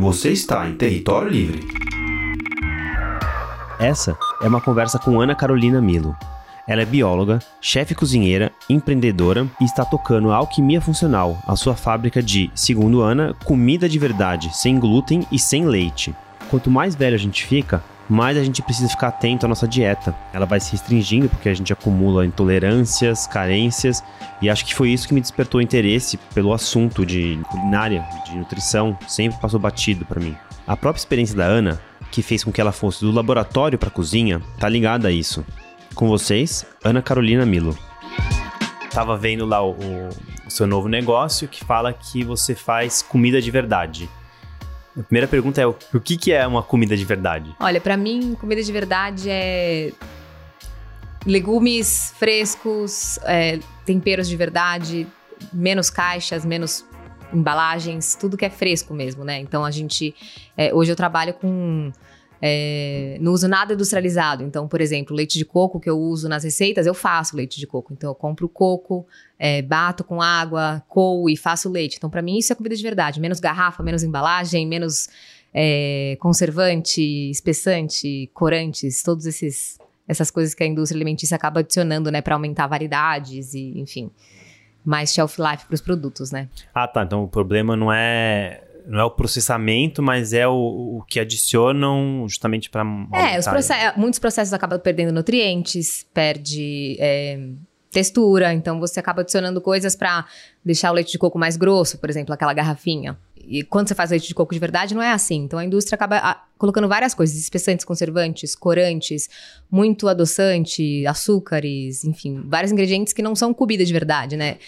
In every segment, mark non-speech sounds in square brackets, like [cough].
Você está em território livre. Essa é uma conversa com Ana Carolina Milo. Ela é bióloga, chefe cozinheira, empreendedora e está tocando a alquimia funcional, a sua fábrica de, segundo Ana, comida de verdade, sem glúten e sem leite. Quanto mais velho a gente fica, mais a gente precisa ficar atento à nossa dieta. Ela vai se restringindo porque a gente acumula intolerâncias, carências, e acho que foi isso que me despertou interesse pelo assunto de culinária, de nutrição, sempre passou batido para mim. A própria experiência da Ana, que fez com que ela fosse do laboratório para a cozinha, tá ligada a isso. Com vocês, Ana Carolina Milo. Tava vendo lá o, o seu novo negócio que fala que você faz comida de verdade. A primeira pergunta é: o que, que é uma comida de verdade? Olha, para mim, comida de verdade é legumes frescos, é, temperos de verdade, menos caixas, menos embalagens, tudo que é fresco mesmo, né? Então a gente. É, hoje eu trabalho com é, não uso nada industrializado. Então, por exemplo, leite de coco que eu uso nas receitas, eu faço leite de coco. Então, eu compro coco, é, bato com água, coo e faço leite. Então, para mim, isso é comida de verdade. Menos garrafa, menos embalagem, menos é, conservante, espessante, corantes, todos esses essas coisas que a indústria alimentícia acaba adicionando, né, para aumentar validades e, enfim, mais shelf life para os produtos, né? Ah, tá. Então, o problema não é não é o processamento, mas é o, o que adicionam justamente para. É, os process muitos processos acabam perdendo nutrientes, perde é, textura, então você acaba adicionando coisas para deixar o leite de coco mais grosso, por exemplo, aquela garrafinha. E quando você faz leite de coco de verdade, não é assim. Então a indústria acaba colocando várias coisas: espessantes, conservantes, corantes, muito adoçante, açúcares, enfim, vários ingredientes que não são comida de verdade, né?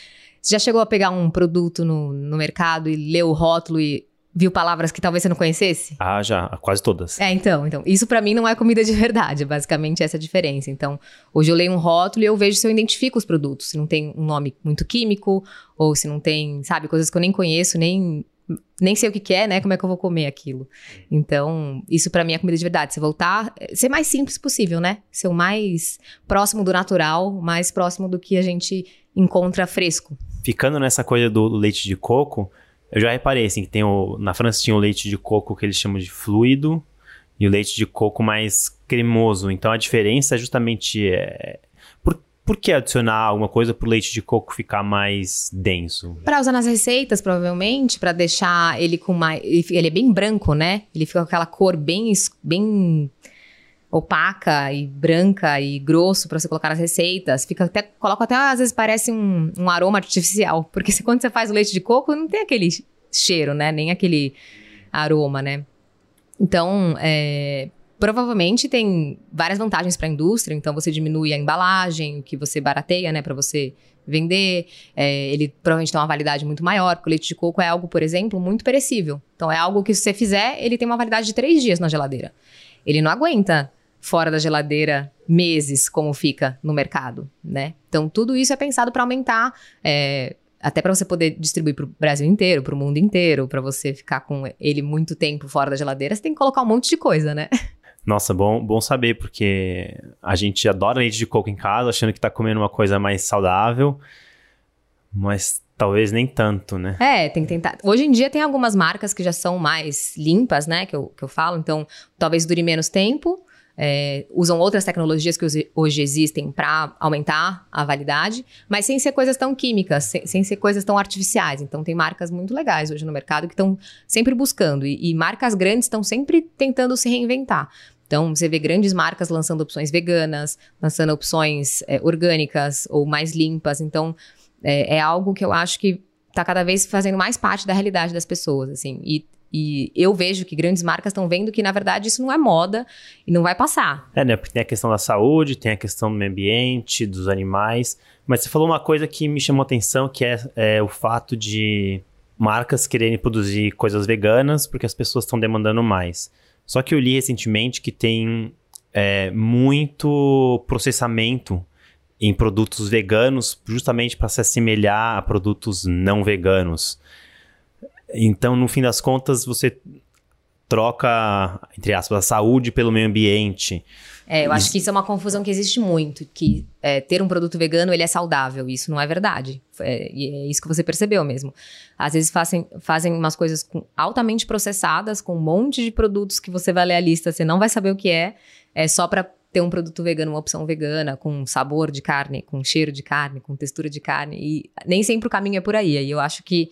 Você já chegou a pegar um produto no, no mercado e ler o rótulo e viu palavras que talvez você não conhecesse? Ah, já, quase todas. É, então, então, isso para mim não é comida de verdade, basicamente essa é a diferença. Então, hoje eu leio um rótulo e eu vejo se eu identifico os produtos, se não tem um nome muito químico ou se não tem, sabe, coisas que eu nem conheço, nem nem sei o que, que é, né? Como é que eu vou comer aquilo? Então, isso para mim é comida de verdade. Você voltar, ser mais simples possível, né? Ser o mais próximo do natural, mais próximo do que a gente encontra fresco. Ficando nessa coisa do leite de coco, eu já reparei, assim, que tem o, na França tinha o leite de coco que eles chamam de fluido e o leite de coco mais cremoso. Então a diferença é justamente é, por, por que adicionar alguma coisa para o leite de coco ficar mais denso? Para usar nas receitas, provavelmente, para deixar ele com mais. Ele é bem branco, né? Ele fica com aquela cor bem, bem opaca e branca e grosso para você colocar nas receitas. Fica até, coloca até, às vezes parece um, um aroma artificial. [laughs] Porque quando você faz o leite de coco, não tem aquele cheiro, né? Nem aquele aroma, né? Então, é, provavelmente tem várias vantagens para a indústria. Então, você diminui a embalagem, o que você barateia, né, para você vender. É, ele provavelmente tem uma validade muito maior, porque o leite de coco é algo, por exemplo, muito perecível. Então, é algo que se você fizer, ele tem uma validade de três dias na geladeira. Ele não aguenta fora da geladeira meses, como fica no mercado, né? Então, tudo isso é pensado para aumentar, é, até para você poder distribuir para o Brasil inteiro, para o mundo inteiro, para você ficar com ele muito tempo fora da geladeira, você tem que colocar um monte de coisa, né? [laughs] Nossa, bom, bom saber, porque a gente adora leite de coco em casa, achando que está comendo uma coisa mais saudável, mas talvez nem tanto, né? É, tem que tentar. Hoje em dia tem algumas marcas que já são mais limpas, né? Que eu, que eu falo, então talvez dure menos tempo é, usam outras tecnologias que hoje existem para aumentar a validade, mas sem ser coisas tão químicas, sem, sem, ser coisas tão artificiais. Então, tem marcas muito legais hoje no mercado que estão sempre buscando, e, e marcas grandes estão sempre tentando se reinventar. Então, você vê grandes marcas lançando opções veganas, lançando opções é, orgânicas ou mais limpas. Então, é, é algo que eu acho que está cada vez fazendo mais parte da realidade das pessoas, assim. E e eu vejo que grandes marcas estão vendo que, na verdade, isso não é moda e não vai passar. É, né? Porque tem a questão da saúde, tem a questão do meio ambiente, dos animais. Mas você falou uma coisa que me chamou atenção, que é, é o fato de marcas quererem produzir coisas veganas porque as pessoas estão demandando mais. Só que eu li recentemente que tem é, muito processamento em produtos veganos justamente para se assemelhar a produtos não veganos. Então, no fim das contas, você troca, entre aspas, a saúde pelo meio ambiente. É, eu acho que isso é uma confusão que existe muito, que é, ter um produto vegano, ele é saudável, isso não é verdade. É, e é isso que você percebeu mesmo. Às vezes fazem, fazem umas coisas com, altamente processadas, com um monte de produtos que você vai ler a lista, você não vai saber o que é, é só para ter um produto vegano, uma opção vegana, com sabor de carne, com cheiro de carne, com textura de carne, e nem sempre o caminho é por aí. Aí eu acho que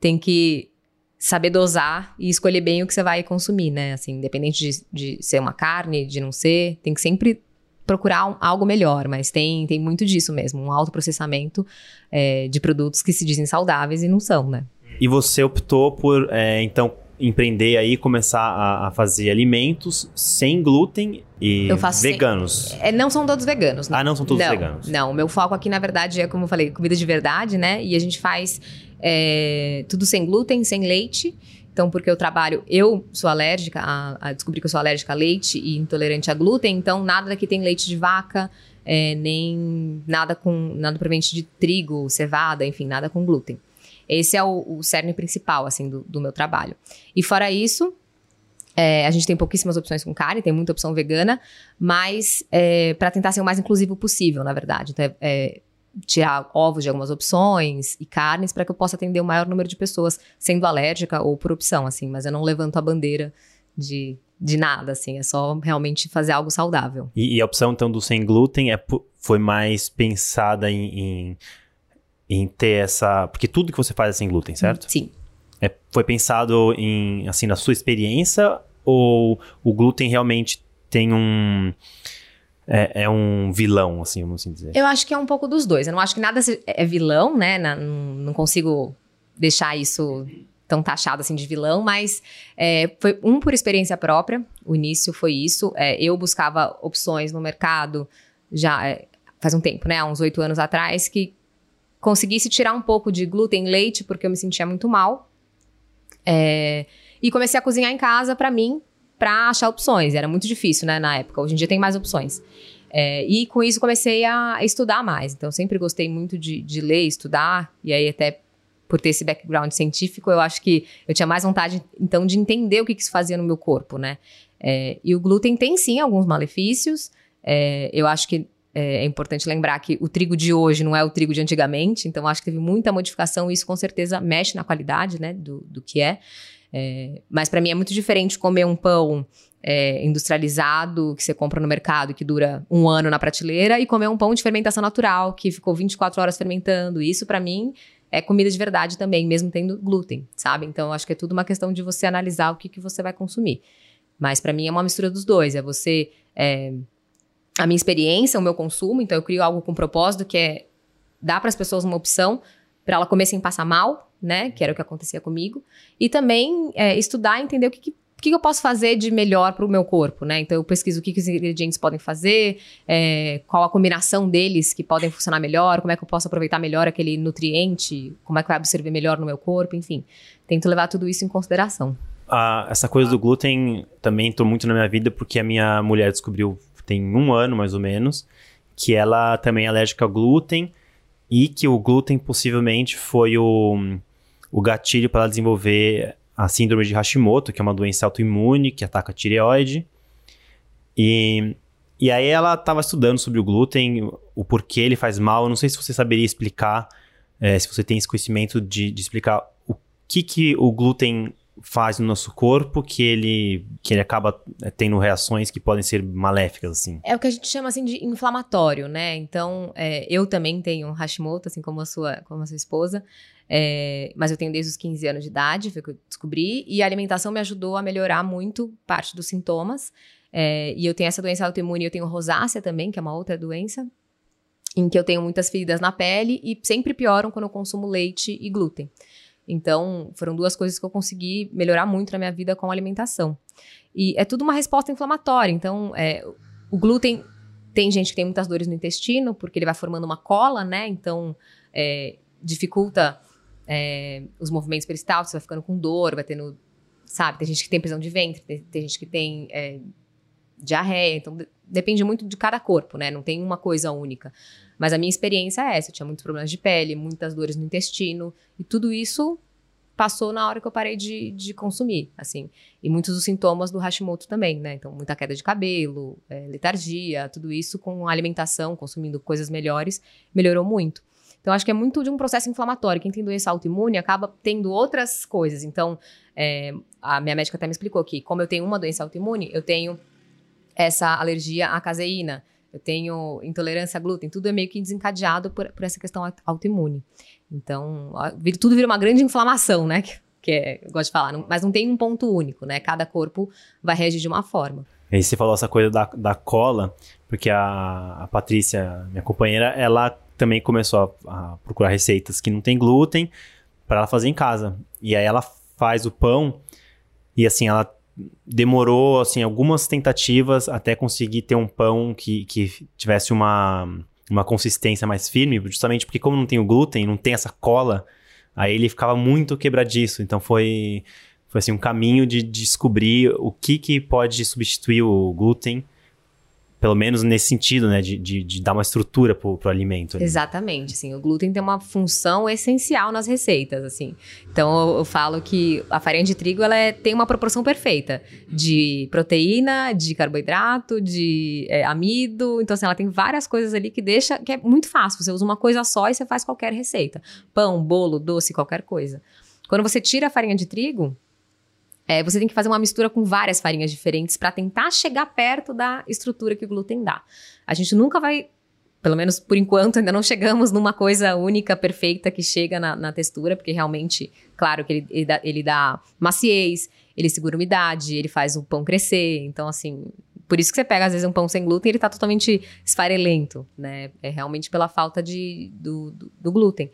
tem que saber dosar e escolher bem o que você vai consumir, né? Assim, independente de, de ser uma carne, de não ser, tem que sempre procurar um, algo melhor, mas tem, tem muito disso mesmo, um autoprocessamento é, de produtos que se dizem saudáveis e não são, né? E você optou por, é, então, empreender aí, começar a, a, fazer alimentos sem glúten e veganos. Sem, é, não são todos veganos. Ah, não são todos não, veganos. Não, o meu foco aqui, na verdade, é, como eu falei, comida de verdade, né? E a gente faz é, tudo sem glúten, sem leite. Então, porque eu trabalho, eu sou alérgica, a, a descobri que eu sou alérgica a leite e intolerante a glúten, então nada daqui tem leite de vaca, é, nem nada com nada proveniente de trigo, cevada, enfim, nada com glúten. Esse é o, o cerne principal, assim, do, do meu trabalho. E fora isso, é, a gente tem pouquíssimas opções com carne, tem muita opção vegana, mas é, para tentar ser o mais inclusivo possível, na verdade. Então, é, é tirar ovos de algumas opções e carnes para que eu possa atender o maior número de pessoas, sendo alérgica ou por opção, assim. Mas eu não levanto a bandeira de, de nada, assim. É só realmente fazer algo saudável. E, e a opção, então, do sem glúten é, foi mais pensada em, em, em, ter essa... Porque tudo que você faz é sem glúten, certo? Sim. É, foi pensado em, assim, na sua experiência ou o glúten realmente tem um é, é, um vilão, assim, vamos assim dizer? Eu acho que é um pouco dos dois. Eu não acho que nada é vilão, né? Não, consigo deixar isso tão taxado assim de vilão, mas é, foi um por experiência própria. O início foi isso. É, eu buscava opções no mercado já é, faz um tempo, né? Há uns oito anos atrás, que conseguisse tirar um pouco de glúten leite, porque eu me sentia muito mal. É, e comecei a cozinhar em casa para mim, para achar opções. Era muito difícil, né, na época. Hoje em dia tem mais opções. É, e com isso comecei a estudar mais. Então, sempre gostei muito de, de ler, estudar, e aí até por ter esse background científico, eu acho que eu tinha mais vontade, então, de entender o que, que isso fazia no meu corpo, né? É, e o glúten tem, sim, alguns malefícios. É, eu acho que é, é, importante lembrar que o trigo de hoje não é o trigo de antigamente, então acho que teve muita modificação e isso com certeza mexe na qualidade, né, do, do que é. É, mas para mim é muito diferente comer um pão é, industrializado que você compra no mercado que dura um ano na prateleira e comer um pão de fermentação natural que ficou 24 horas fermentando. Isso para mim é comida de verdade também, mesmo tendo glúten, sabe? Então acho que é tudo uma questão de você analisar o que, que você vai consumir. Mas para mim é uma mistura dos dois. É você é, a minha experiência, o meu consumo. Então eu crio algo com propósito que é dar para as pessoas uma opção para ela comer sem passar mal, né? Que era o que acontecia comigo. E também é, estudar entender o que, que o que eu posso fazer de melhor para o meu corpo, né? Então eu pesquiso o que, que os ingredientes podem fazer, é, qual a combinação deles que podem funcionar melhor, como é que eu posso aproveitar melhor aquele nutriente, como é que vai absorver melhor no meu corpo, enfim. Tento levar tudo isso em consideração. Ah, essa coisa do glúten também entrou muito na minha vida porque a minha mulher descobriu tem um ano mais ou menos que ela também é alérgica ao glúten e que o glúten possivelmente foi o, o gatilho para desenvolver a síndrome de Hashimoto, que é uma doença autoimune que ataca a tireoide. E, e aí ela estava estudando sobre o glúten, o porquê ele faz mal. Eu não sei se você saberia explicar, é, se você tem esse conhecimento de, de explicar o que, que o glúten faz no nosso corpo que ele, que ele acaba é, tendo reações que podem ser maléficas, assim. É o que a gente chama, assim, de inflamatório, né? Então, é, eu também tenho Hashimoto, assim como a sua, como a sua esposa, é, mas eu tenho desde os 15 anos de idade, foi o que eu descobri, e a alimentação me ajudou a melhorar muito parte dos sintomas, é, e eu tenho essa doença autoimune, eu tenho rosácea também, que é uma outra doença, em que eu tenho muitas feridas na pele, e sempre pioram quando eu consumo leite e glúten. Então, foram duas coisas que eu consegui melhorar muito na minha vida com a alimentação. E é tudo uma resposta inflamatória. Então, é, o glúten tem gente que tem muitas dores no intestino, porque ele vai formando uma cola, né? Então, é, dificulta é, os movimentos peristálticos, vai ficando com dor, vai tendo, sabe? Tem gente que tem prisão de ventre, tem, tem gente que tem é, diarreia. Então, depende muito de cada corpo, né? Não tem uma coisa única. Mas a minha experiência é essa. Eu tinha muitos problemas de pele, muitas dores no intestino. E tudo isso passou na hora que eu parei de, de consumir, assim. E muitos dos sintomas do Hashimoto também, né? Então, muita queda de cabelo, é, letargia, tudo isso com alimentação, consumindo coisas melhores, melhorou muito. Então, acho que é muito de um processo inflamatório. Quem tem doença autoimune acaba tendo outras coisas. Então, é, a minha médica até me explicou que, como eu tenho uma doença autoimune, eu tenho essa alergia à caseína, eu tenho intolerância a glúten, tudo é meio que desencadeado por, por essa questão autoimune. Então, tudo vira uma grande inflamação, né? Que, que é, eu gosto de falar, mas não tem um ponto único, né? Cada corpo vai reagir de uma forma. E você falou essa coisa da, da cola, porque a, a Patrícia, minha companheira, ela também começou a, a procurar receitas que não tem glúten para ela fazer em casa. E aí ela faz o pão e assim, ela demorou assim algumas tentativas até conseguir ter um pão que, que tivesse uma, uma consistência mais firme, justamente porque como não tem o glúten, não tem essa cola, aí ele ficava muito quebradiço. Então foi foi assim um caminho de descobrir o que que pode substituir o glúten pelo menos nesse sentido, né, de, de, de dar uma estrutura pro, pro alimento. Ali. Exatamente, assim, o glúten tem uma função essencial nas receitas, assim. Então, eu, eu falo que a farinha de trigo, ela é, tem uma proporção perfeita de proteína, de carboidrato, de é, amido, então, assim, ela tem várias coisas ali que deixa, que é muito fácil, você usa uma coisa só e você faz qualquer receita. Pão, bolo, doce, qualquer coisa. Quando você tira a farinha de trigo, é, você tem que fazer uma mistura com várias farinhas diferentes para tentar chegar perto da estrutura que o glúten dá. A gente nunca vai, pelo menos por enquanto, ainda não chegamos numa coisa única, perfeita que chega na, na textura, porque realmente, claro que ele, ele, dá, ele dá maciez, ele segura umidade, ele faz o pão crescer. Então, assim, por isso que você pega, às vezes, um pão sem glúten e ele tá totalmente esfarelento, né? É realmente pela falta de, do, do, do glúten.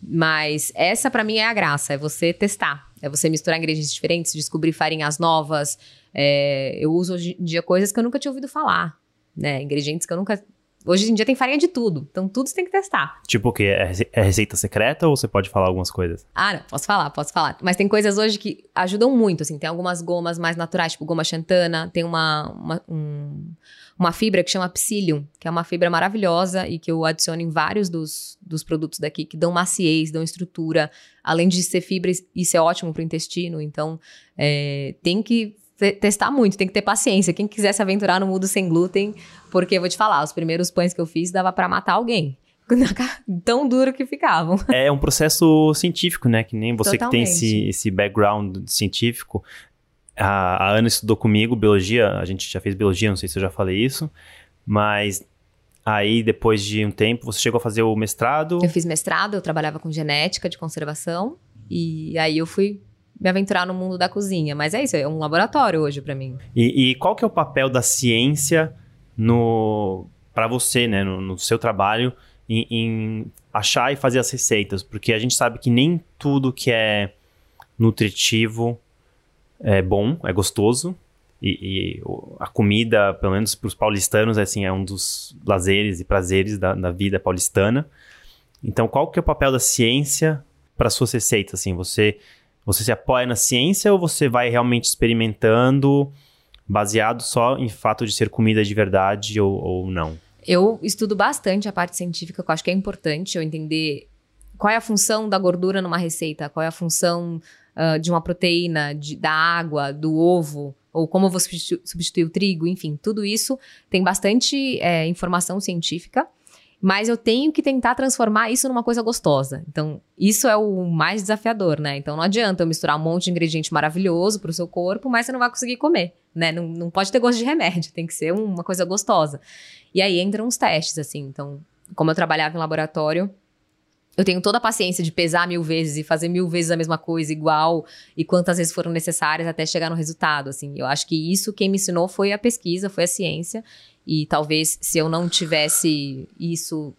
Mas essa para mim é a graça, é você testar, é você misturar ingredientes diferentes, descobrir farinhas novas. É, eu uso hoje em dia coisas que eu nunca tinha ouvido falar, né? Ingredientes que eu nunca Hoje em dia tem farinha de tudo, então tudo você tem que testar. Tipo o quê? É, é receita secreta ou você pode falar algumas coisas? Ah, não, posso falar, posso falar. Mas tem coisas hoje que ajudam muito, assim. Tem algumas gomas mais naturais, tipo goma xantana, tem uma, uma, um, uma fibra que chama psyllium, que é uma fibra maravilhosa e que eu adiciono em vários dos, dos produtos daqui, que dão maciez, dão estrutura. Além de ser fibra, isso é ótimo para o intestino. Então, é, tem que testar muito, tem que ter paciência. Quem quiser se aventurar no mundo sem glúten, porque eu vou te falar, os primeiros pães que eu fiz dava para matar alguém. [laughs] Tão duro que ficavam. É um processo científico, né? Que nem você Totalmente. que tem esse, esse background científico. A, a Ana estudou comigo biologia, a gente já fez biologia, não sei se eu já falei isso, mas aí depois de um tempo você chegou a fazer o mestrado. Eu fiz mestrado, eu trabalhava com genética de conservação e aí eu fui me aventurar no mundo da cozinha. Mas é isso, é um laboratório hoje para mim. E, e, qual que é o papel da ciência no para você, né, no, no seu trabalho em, em, achar e fazer as receitas? Porque a gente sabe que nem tudo que é nutritivo é bom, é gostoso. E, e a comida, pelo menos para os paulistanos, é, assim, é um dos lazeres e prazeres da, da vida paulistana. Então, qual que é o papel da ciência para suas receitas? Assim, você você se apoia na ciência ou você vai realmente experimentando baseado só em fato de ser comida de verdade ou, ou não? Eu estudo bastante a parte científica, que eu acho que é importante eu entender qual é a função da gordura numa receita, qual é a função uh, de uma proteína, de, da água, do ovo, ou como eu vou substituir, o trigo, enfim, tudo isso tem bastante é, informação científica mas eu tenho que tentar transformar isso numa coisa gostosa. Então, isso é o mais desafiador, né? Então, não adianta eu misturar um monte de ingrediente maravilhoso para o seu corpo, mas você não vai conseguir comer, né? Não, não pode ter gosto de remédio, tem que ser uma coisa gostosa. E aí entram os testes, assim. Então, como eu trabalhava em laboratório, eu tenho toda a paciência de pesar mil vezes e fazer mil vezes a mesma coisa igual e quantas vezes foram necessárias até chegar no resultado, assim. Eu acho que isso quem me ensinou foi a pesquisa, foi a ciência e talvez se eu não tivesse isso,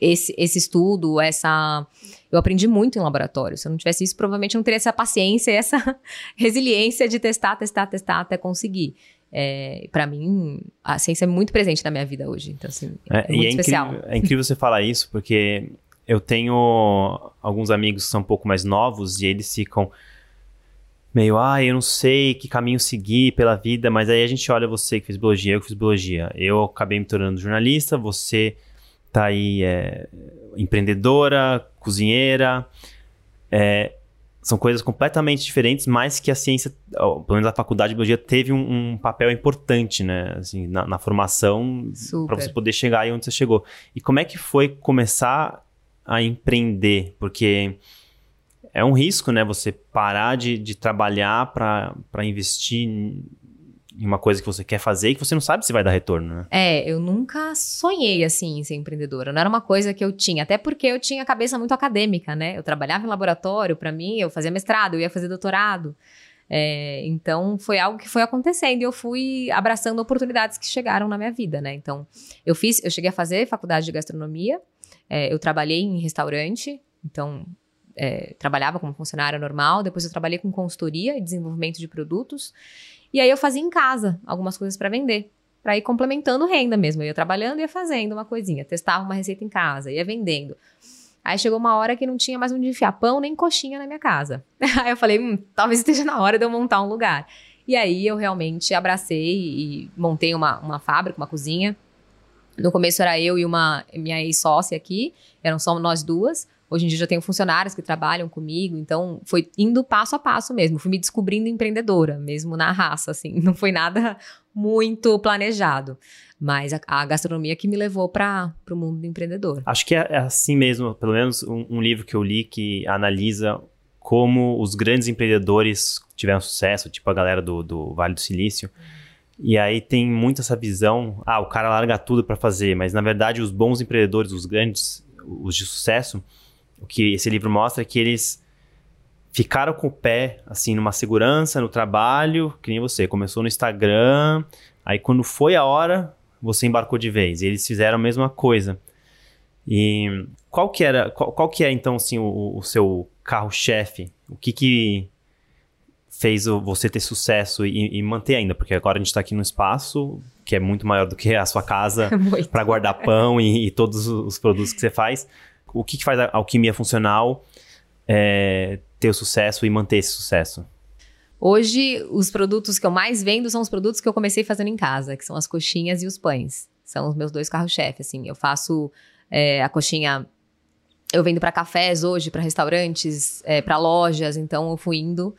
esse, esse estudo, essa. Eu aprendi muito em laboratório. Se eu não tivesse isso, provavelmente eu não teria essa paciência e essa [laughs] resiliência de testar, testar, testar até conseguir. É, para mim, a ciência é muito presente na minha vida hoje. Então, assim, é, é muito é especial. Incrível, é incrível você falar isso, porque eu tenho alguns amigos que são um pouco mais novos e eles ficam meio, ah, eu não sei que caminho seguir pela vida, mas aí a gente olha você que fez biologia, eu que fiz biologia. Eu acabei me tornando jornalista, você tá aí é, empreendedora, cozinheira. É, são coisas completamente diferentes, mas que a ciência, pelo menos a faculdade de biologia, teve um, um papel importante, né? Assim, na, na formação para você poder chegar aí onde você chegou. E como é que foi começar a empreender? Porque é um risco, né? Você parar de, de trabalhar para investir em uma coisa que você quer fazer e que você não sabe se vai dar retorno, né? É, eu nunca sonhei assim em ser empreendedora. Não era uma coisa que eu tinha, até porque eu tinha a cabeça muito acadêmica, né? Eu trabalhava em laboratório, para mim, eu fazia mestrado, eu ia fazer doutorado. É, então foi algo que foi acontecendo e eu fui abraçando oportunidades que chegaram na minha vida, né? Então eu fiz, eu cheguei a fazer faculdade de gastronomia, é, eu trabalhei em restaurante, então é, trabalhava como funcionária normal, depois eu trabalhei com consultoria e desenvolvimento de produtos. E aí eu fazia em casa algumas coisas para vender, para ir complementando renda mesmo. Eu ia trabalhando e ia fazendo uma coisinha, testava uma receita em casa, ia vendendo. Aí chegou uma hora que não tinha mais onde enfiar pão nem coxinha na minha casa. [laughs] Aí eu falei, hum, talvez esteja na hora de eu montar um lugar. E aí eu realmente abracei e montei uma, uma fábrica, uma cozinha. No começo era eu e uma minha ex-sócia aqui, eram só nós duas. Hoje em dia já tenho funcionários que trabalham comigo, então foi indo passo a passo mesmo. Fui me descobrindo empreendedora, mesmo na raça, assim. [laughs] Não foi nada muito planejado. Mas a, a gastronomia que me levou para o mundo do empreendedor. Acho que é, é assim mesmo, pelo menos um, um livro que eu li que analisa como os grandes empreendedores tiveram sucesso, tipo a galera do, do Vale do Silício. E aí tem muito essa visão, ah, o cara larga tudo para fazer, mas na verdade os bons empreendedores, os grandes, os de sucesso, o que esse livro mostra é que eles ficaram com o pé, assim, numa segurança no trabalho, que nem você, começou no Instagram, aí quando foi a hora, você embarcou de vez. E eles fizeram a mesma coisa. E qual que era, qual, qual que é então, assim, o, o seu carro-chefe? O que que fez você ter sucesso e, e, manter ainda? Porque agora a gente está aqui no espaço que é muito maior do que a sua casa [laughs] para guardar pão e, e, todos os produtos que você faz o que, que faz a alquimia funcional é, ter o sucesso e manter esse sucesso? Hoje, os produtos que eu mais vendo são os produtos que eu comecei fazendo em casa, que são as coxinhas e os pães. São os meus dois carros-chefe, assim. Eu faço é, a coxinha... Eu vendo para cafés hoje, para restaurantes, é, para lojas. Então, eu fui indo...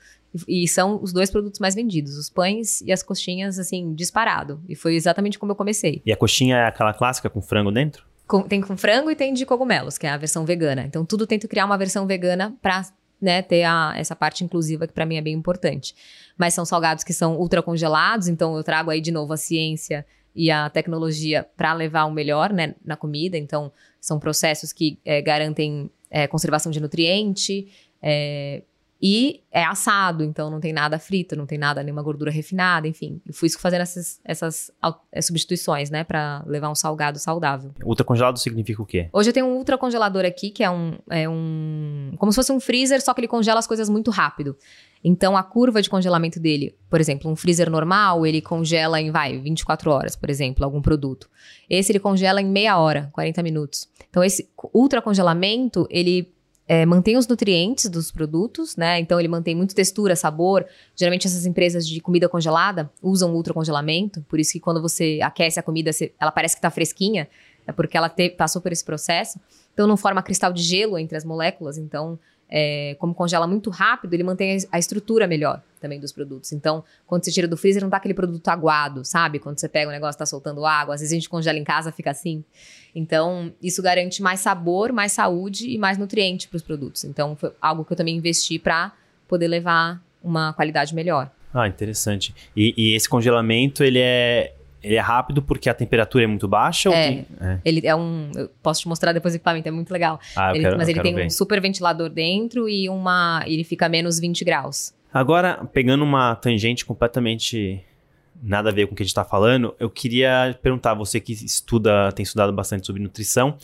E, são os dois produtos mais vendidos, os pães e as coxinhas, assim, disparado. E foi exatamente como eu comecei. E a coxinha é aquela clássica com frango dentro? Com, tem com frango e tem de cogumelos, que é a versão vegana. Então, tudo tento criar uma versão vegana para né, ter a, essa parte inclusiva que para mim é bem importante. Mas são salgados que são ultra congelados, então eu trago aí de novo a ciência e a tecnologia para levar o melhor né, na comida. Então, são processos que é, garantem é, conservação de nutriente, é, e é assado, então não tem nada frito, não tem nada, nenhuma gordura refinada, enfim. E fui fazendo essas, essas é, substituições, né, para levar um salgado saudável. Ultra congelado significa o quê? Hoje eu tenho um ultra congelador aqui, que é um, é um. Como se fosse um freezer, só que ele congela as coisas muito rápido. Então a curva de congelamento dele, por exemplo, um freezer normal, ele congela em, vai, 24 horas, por exemplo, algum produto. Esse ele congela em meia hora, 40 minutos. Então esse ultra congelamento, ele é, mantém os nutrientes dos produtos, né? Então ele mantém muito textura, sabor. Geralmente essas empresas de comida congelada usam ultracongelamento, por isso que quando você aquece a comida, ela parece que está fresquinha, é porque ela te, passou por esse processo. Então não forma cristal de gelo entre as moléculas, então é, como congela muito rápido, ele mantém a estrutura melhor também dos produtos. Então, quando você tira do freezer, não tá aquele produto aguado, sabe? Quando você pega o negócio tá soltando água, às vezes a gente congela em casa, fica assim. Então, isso garante mais sabor, mais saúde e mais nutriente para os produtos. Então, foi algo que eu também investi para poder levar uma qualidade melhor. Ah, interessante. E, e esse congelamento, ele é ele é rápido porque a temperatura é muito baixa? É, tem... é. ele é um... Eu posso te mostrar depois o equipamento, é muito legal. Ah, ele, quero, mas ele tem ver. um super ventilador dentro e uma... Ele fica a menos 20 graus. Agora, pegando uma tangente completamente nada a ver com o que a gente está falando, eu queria perguntar, você que estuda, tem estudado bastante sobre nutrição,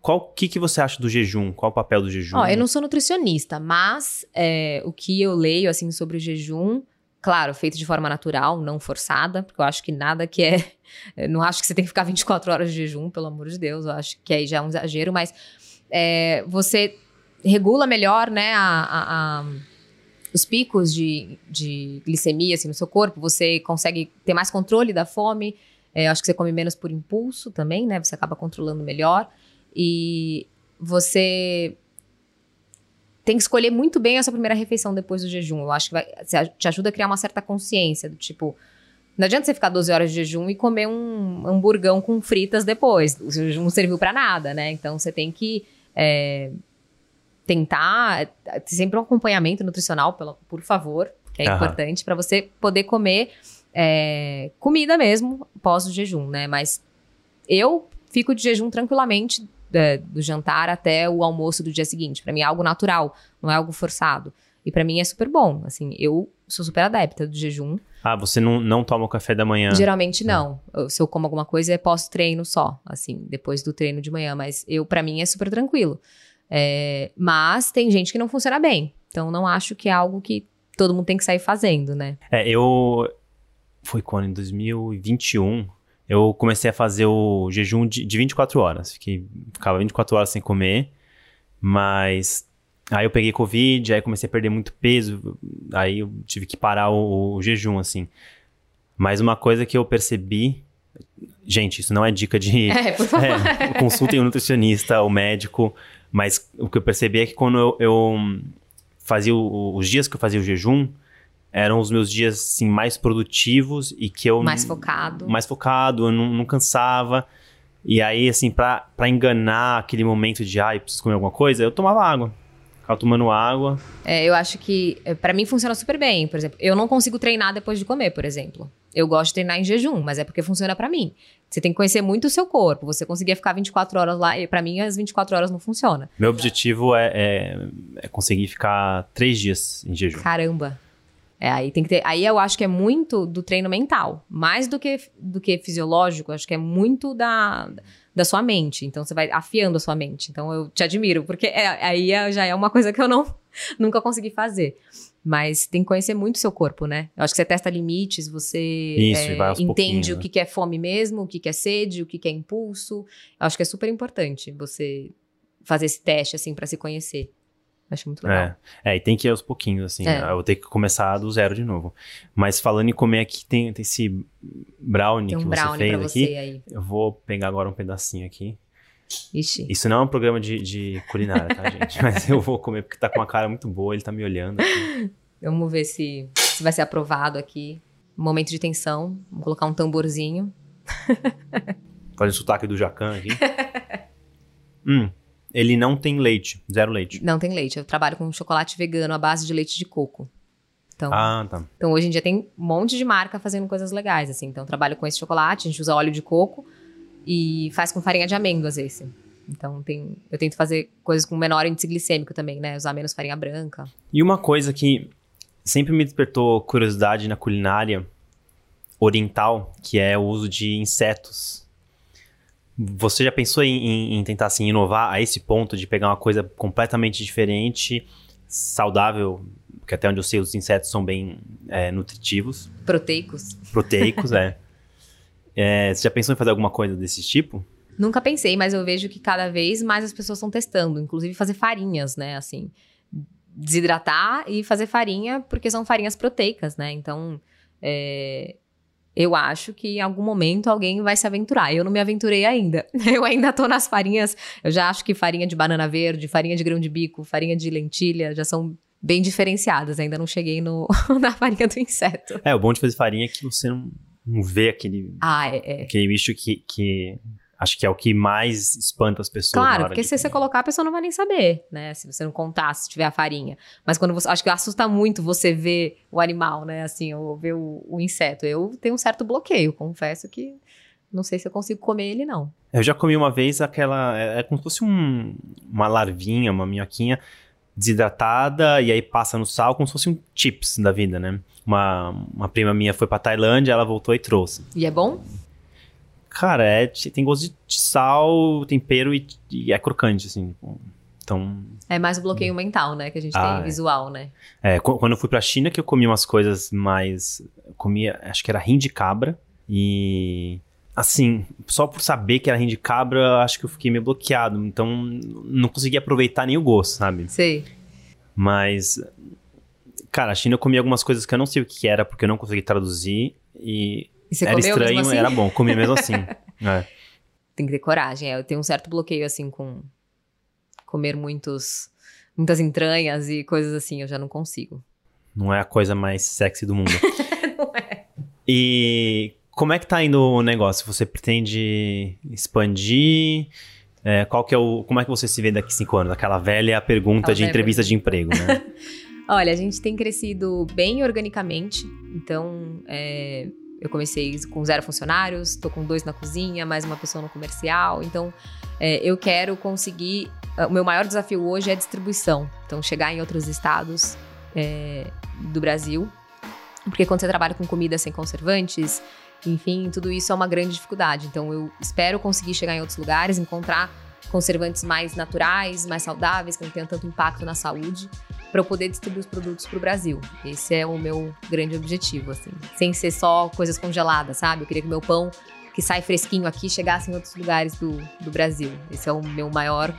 qual que, que você acha do jejum? Qual o papel do jejum? Ó, eu não sou nutricionista, mas é, o que eu leio assim sobre o jejum Claro, feito de forma natural, não forçada, porque eu acho que nada que é. Eu [laughs] não acho que você tem que ficar [laughs] 24 horas de jejum, pelo amor de Deus. Eu acho que aí já é um exagero, mas é, você regula melhor, né, a, a, a, os picos de, de glicemia assim, no seu corpo, você consegue ter mais controle da fome. É, acho que você come menos por impulso também, né? Você acaba controlando melhor. E você tem que escolher muito bem essa primeira refeição depois do jejum. Eu acho que vai, te ajuda a criar uma certa consciência do tipo. Não adianta você ficar 12 horas de jejum e comer um hamburgão com fritas depois. O jejum não serviu para nada, né? Então você tem que é, tentar ter sempre um acompanhamento nutricional, pelo, por favor, que é importante, para você poder comer é, comida mesmo pós o jejum, né? Mas eu fico de jejum tranquilamente é, do jantar até o almoço do dia seguinte. Para mim é algo natural, não é algo forçado. E para mim é super bom. Assim, eu sou super adepta do jejum. Ah, você não, não toma o café da manhã? Geralmente não. Eu, se eu como alguma coisa é pós-treino só, assim, depois do treino de manhã. Mas eu, para mim, é super tranquilo. É, mas tem gente que não funciona bem. Então não acho que é algo que todo mundo tem que sair fazendo, né? É, eu. Foi quando? Em 2021 eu comecei a fazer o jejum de, de 24 horas. Fiquei, ficava 24 horas sem comer, mas aí eu peguei Covid, aí comecei a perder muito peso, aí eu tive que parar o, o jejum, assim. Mas uma coisa que eu percebi. Gente, isso não é dica de. [laughs] É, por favor. [laughs] É, consultem o um nutricionista, o médico. Mas o que eu percebi é que quando eu, eu fazia o, os dias que eu fazia o jejum, eram os meus dias assim, mais produtivos e que eu. Mais focado. Mais focado, eu não, não cansava. E aí, assim, pra, pra enganar aquele momento de, ai, ah, preciso comer alguma coisa, eu tomava água. Ficava tomando água. É, eu acho que é, para mim funciona super bem. Por exemplo, eu não consigo treinar depois de comer, por exemplo. Eu gosto de treinar em jejum, mas é porque funciona para mim. Você tem que conhecer muito o seu corpo. Você conseguia ficar 24 horas lá, e para mim as 24 horas não funciona. Meu objetivo é, é, é conseguir ficar três dias em jejum. Caramba. É, aí tem que ter. Aí eu acho que é muito do treino mental, mais do que, do que fisiológico. Acho que é muito da, da sua mente. Então você vai afiando a sua mente. Então eu te admiro, porque é, aí é, já é uma coisa que eu não [laughs] nunca consegui fazer. Mas tem que conhecer muito o seu corpo, né? Eu acho que você testa limites, você Isso, é, entende o que, que é fome mesmo, o que, que é sede, o que, que é impulso. Eu acho que é super importante você fazer esse teste, assim, para se conhecer. Acho muito legal. É, é, e tem que ir aos pouquinhos, assim. É. Eu vou ter que começar do zero de novo. Mas falando em comer aqui, tem, tem esse brownie tem um que brownie você fez aqui. Você aí. Eu vou pegar agora um pedacinho aqui. Ixi. Isso não é um programa de, de culinária, tá, gente? [laughs] Mas eu vou comer porque tá com uma cara muito boa, ele tá me olhando. Vamos ver se, se vai ser aprovado aqui. Momento de tensão. Vou colocar um tamborzinho. Fazer o sotaque do Jacan aqui. [laughs] hum. Ele não tem leite, zero leite. Não tem leite. Eu trabalho com chocolate vegano à base de leite de coco. Então, ah, tá. Então hoje em dia tem um monte de marca fazendo coisas legais, assim. Então trabalho com esse chocolate, a gente usa óleo de coco e faz com farinha de amêndoas esse. Então tem, eu tento fazer coisas com menor índice glicêmico também, né? Usar menos farinha branca. E uma coisa que sempre me despertou curiosidade na culinária oriental, que é o uso de insetos você já pensou em, em, tentar assim, inovar a esse ponto de pegar uma coisa completamente diferente, saudável, porque até onde eu sei os insetos são bem é, nutritivos. Proteicos. Proteicos, é. [laughs] é. Você já pensou em fazer alguma coisa desse tipo? Nunca pensei, mas eu vejo que cada vez mais as pessoas estão testando, inclusive fazer farinhas, né? Assim, desidratar e fazer farinha, porque são farinhas proteicas, né? Então, é, eu acho que em algum momento alguém vai se aventurar. Eu não me aventurei ainda. [laughs] Eu ainda tô nas farinhas. Eu já acho que farinha de banana verde, farinha de grão de bico, farinha de lentilha já são bem diferenciadas. Ainda não cheguei no, [laughs] na farinha do inseto. É, o bom de fazer farinha é que você não, não vê aquele, ah, é, é. aquele bicho que, que Acho que é o que mais espanta as pessoas. Claro, porque se comer. você colocar, a pessoa não vai nem saber, né? Se você não contar, se tiver a farinha. Mas quando você. Acho que assusta muito você ver o animal, né? Assim, ou ver o, o inseto. Eu tenho um certo bloqueio, confesso que. Não sei se eu consigo comer ele, não. Eu já comi uma vez aquela. É, é como se fosse um, uma larvinha, uma minhoquinha desidratada e aí passa no sal como se fosse um chips da vida, né? Uma, uma prima minha foi pra Tailândia, ela voltou e trouxe. E é bom? Cara, é, tem gosto de sal, tempero e, e é crocante, assim. Então. É mais o bloqueio mental, né? Que a gente ah, tem é. visual, né? É, quando eu fui pra China, que eu comi umas coisas mais. Eu comia, acho que era rim de cabra. E. Assim, só por saber que era rim de cabra, acho que eu fiquei meio bloqueado. Então, não consegui aproveitar nem o gosto, sabe? Sei. Mas. Cara, a China eu comi algumas coisas que eu não sei o que era, porque eu não consegui traduzir. E e você era comeu estranho, assim? era bom, comi mesmo assim. [laughs] é. Tem que ter coragem. É, eu tenho um certo bloqueio, assim, com comer muitos muitas entranhas e coisas assim, eu já não consigo. Não é a coisa mais sexy do mundo. [laughs] não é. E como é que tá indo o negócio? Você pretende expandir? É, qual que é o, como é que você se vê daqui cinco anos? Aquela velha pergunta de entrevista de emprego, né? [laughs] Olha, a gente tem crescido bem organicamente, então é, eu comecei com zero funcionários, estou com dois na cozinha, mais uma pessoa no comercial, então é, eu quero conseguir. O meu maior desafio hoje é a distribuição, então chegar em outros estados é, do Brasil, porque quando você trabalha com comida sem conservantes, enfim, tudo isso é uma grande dificuldade. Então eu espero conseguir chegar em outros lugares, encontrar conservantes mais naturais, mais saudáveis, que não tenham tanto impacto na saúde, para eu poder distribuir os produtos para o Brasil. Esse é o meu grande objetivo, assim. Sem ser só coisas congeladas, sabe? Eu queria que meu pão, que sai fresquinho aqui, chegasse em outros lugares do, do Brasil. Esse é o meu maior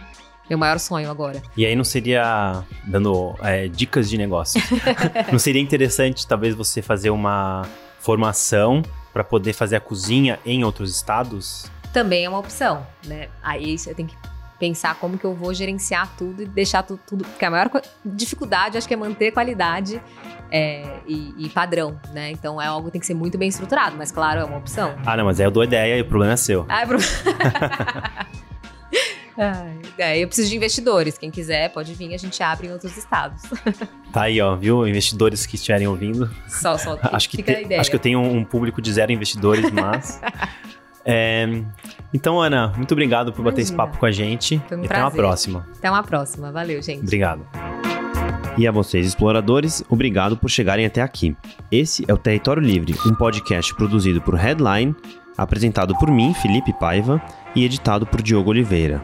meu maior sonho agora. E aí não seria, dando é, dicas de negócio, [laughs] não seria interessante talvez você fazer uma formação para poder fazer a cozinha em outros estados? Também é uma opção, né? Aí você tem que pensar como que eu vou gerenciar tudo e deixar tudo, tudo porque a maior dificuldade acho que é manter qualidade é, e, e, padrão, né? Então é algo que tem que ser muito bem estruturado, mas claro, é uma opção. Ah, não, mas aí eu dou ideia e o problema é seu. Ah, é pro... [laughs] é, eu preciso de investidores. Quem quiser pode vir, a gente abre em outros estados. [laughs] Tá aí, ó, viu? Investidores que estiverem ouvindo. Só, só. [laughs] acho que te, Acho que eu tenho um público de zero investidores, mas. É, então, Ana, muito obrigado por Imagina. bater esse papo com a gente. Foi um e prazer. até uma próxima. Até uma próxima. Valeu, gente. Obrigado. E a vocês, exploradores, obrigado por chegarem até aqui. Esse é o Território Livre, um podcast produzido por Headline, apresentado por mim, Felipe Paiva, e editado por Diogo Oliveira.